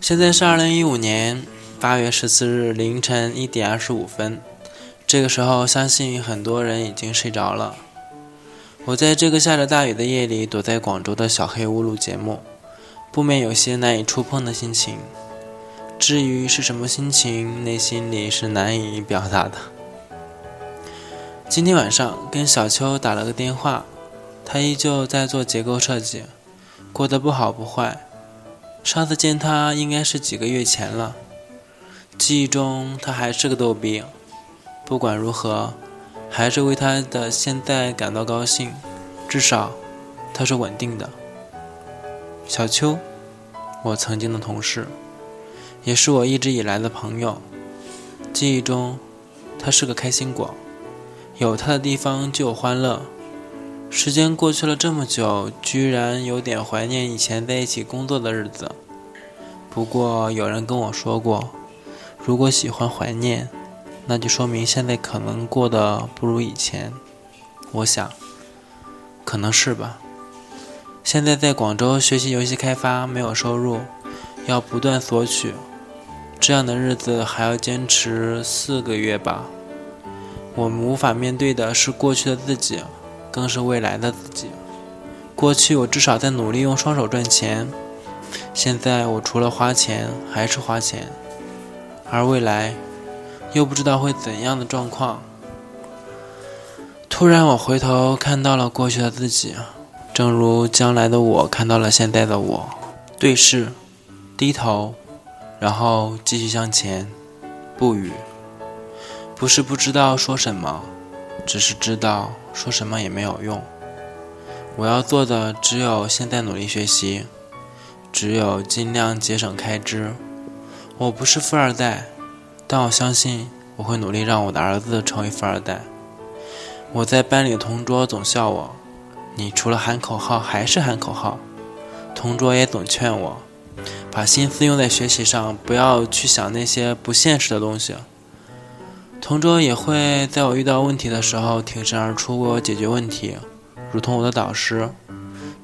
现在是二零一五年八月十四日凌晨一点二十五分，这个时候相信很多人已经睡着了。我在这个下着大雨的夜里，躲在广州的小黑屋录节目，不免有些难以触碰的心情。至于是什么心情，内心里是难以表达的。今天晚上跟小邱打了个电话，他依旧在做结构设计，过得不好不坏。上次见他应该是几个月前了，记忆中他还是个逗逼。不管如何，还是为他的现在感到高兴，至少他是稳定的。小邱，我曾经的同事，也是我一直以来的朋友。记忆中，他是个开心果，有他的地方就有欢乐。时间过去了这么久，居然有点怀念以前在一起工作的日子。不过有人跟我说过，如果喜欢怀念，那就说明现在可能过得不如以前。我想，可能是吧。现在在广州学习游戏开发，没有收入，要不断索取，这样的日子还要坚持四个月吧。我们无法面对的是过去的自己。更是未来的自己。过去我至少在努力用双手赚钱，现在我除了花钱还是花钱，而未来又不知道会怎样的状况。突然，我回头看到了过去的自己，正如将来的我看到了现在的我。对视，低头，然后继续向前，不语。不是不知道说什么。只是知道说什么也没有用，我要做的只有现在努力学习，只有尽量节省开支。我不是富二代，但我相信我会努力让我的儿子成为富二代。我在班里的同桌总笑我，你除了喊口号还是喊口号。同桌也总劝我，把心思用在学习上，不要去想那些不现实的东西。同桌也会在我遇到问题的时候挺身而出为我解决问题，如同我的导师，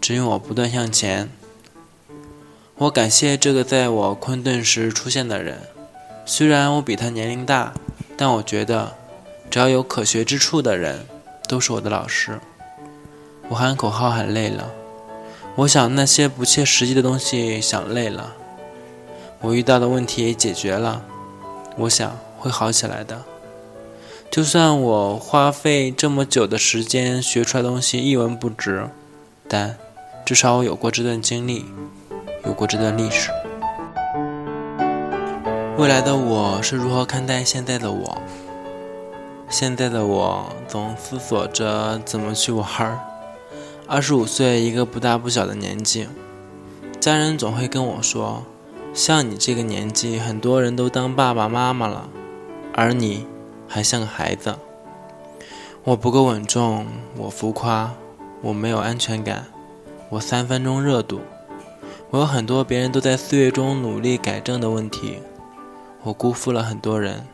指引我不断向前。我感谢这个在我困顿时出现的人，虽然我比他年龄大，但我觉得只要有可学之处的人都是我的老师。我喊口号喊累了，我想那些不切实际的东西想累了，我遇到的问题也解决了，我想会好起来的。就算我花费这么久的时间学出来东西一文不值，但至少我有过这段经历，有过这段历史。未来的我是如何看待现在的我？现在的我总思索着怎么去玩儿。二十五岁，一个不大不小的年纪，家人总会跟我说：“像你这个年纪，很多人都当爸爸妈妈了，而你……”还像个孩子，我不够稳重，我浮夸，我没有安全感，我三分钟热度，我有很多别人都在岁月中努力改正的问题，我辜负了很多人，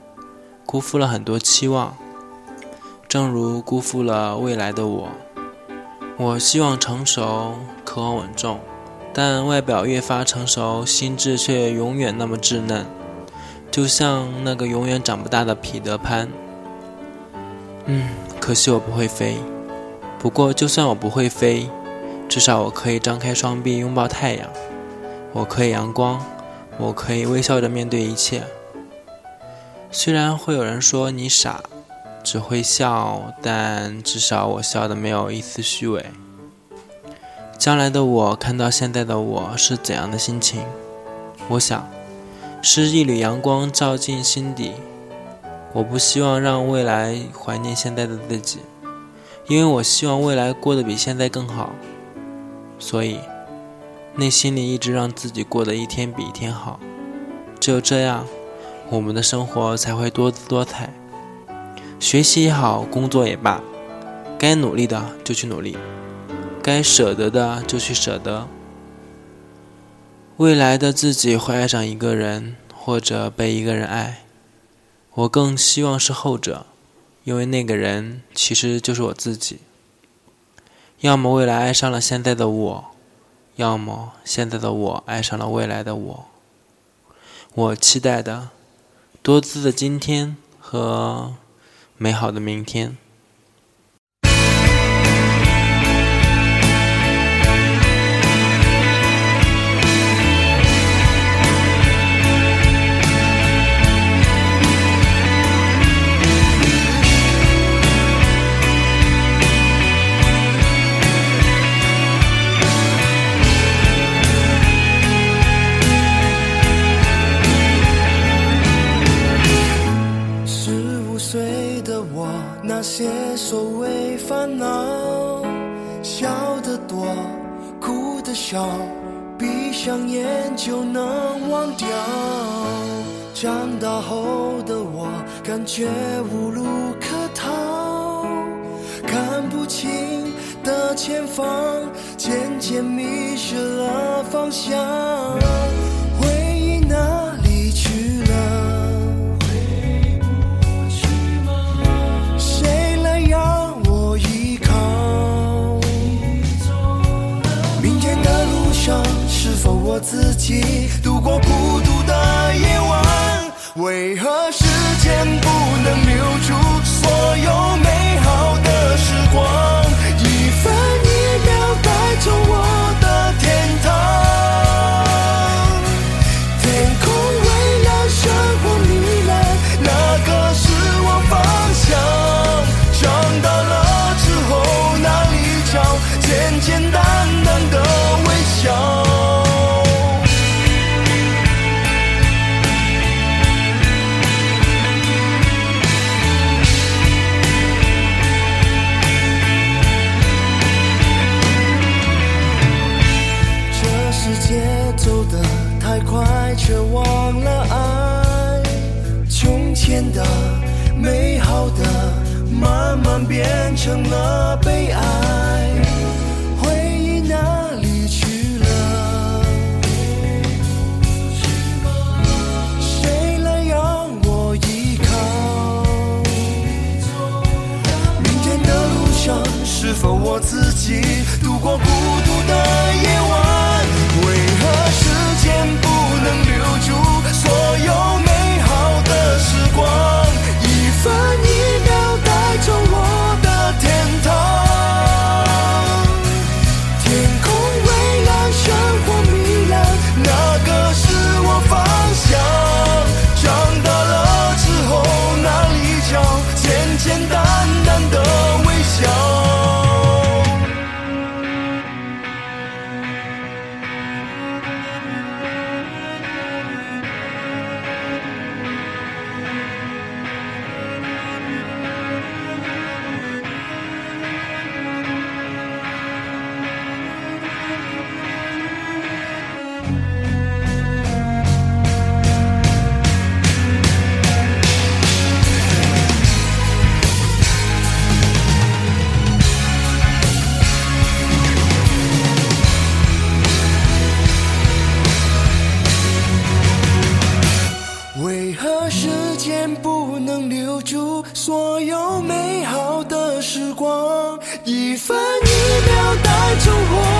辜负了很多期望，正如辜负了未来的我。我希望成熟，渴望稳重，但外表越发成熟，心智却永远那么稚嫩。就像那个永远长不大的彼得潘。嗯，可惜我不会飞。不过，就算我不会飞，至少我可以张开双臂拥抱太阳。我可以阳光，我可以微笑着面对一切。虽然会有人说你傻，只会笑，但至少我笑的没有一丝虚伪。将来的我看到现在的我是怎样的心情？我想。是一缕阳光照进心底。我不希望让未来怀念现在的自己，因为我希望未来过得比现在更好。所以，内心里一直让自己过得一天比一天好。只有这样，我们的生活才会多姿多彩。学习也好，工作也罢，该努力的就去努力，该舍得的就去舍得。未来的自己会爱上一个人，或者被一个人爱。我更希望是后者，因为那个人其实就是我自己。要么未来爱上了现在的我，要么现在的我爱上了未来的我。我期待的多姿的今天和美好的明天。的少，闭上眼就能忘掉。长大后的我，感觉无路可逃，看不清的前方，渐渐迷失了方向。简简单单的微笑？这世界走的太快却忘了爱，从前的美好的，慢慢变成了悲哀。我自己。时光，一分一秒带走我。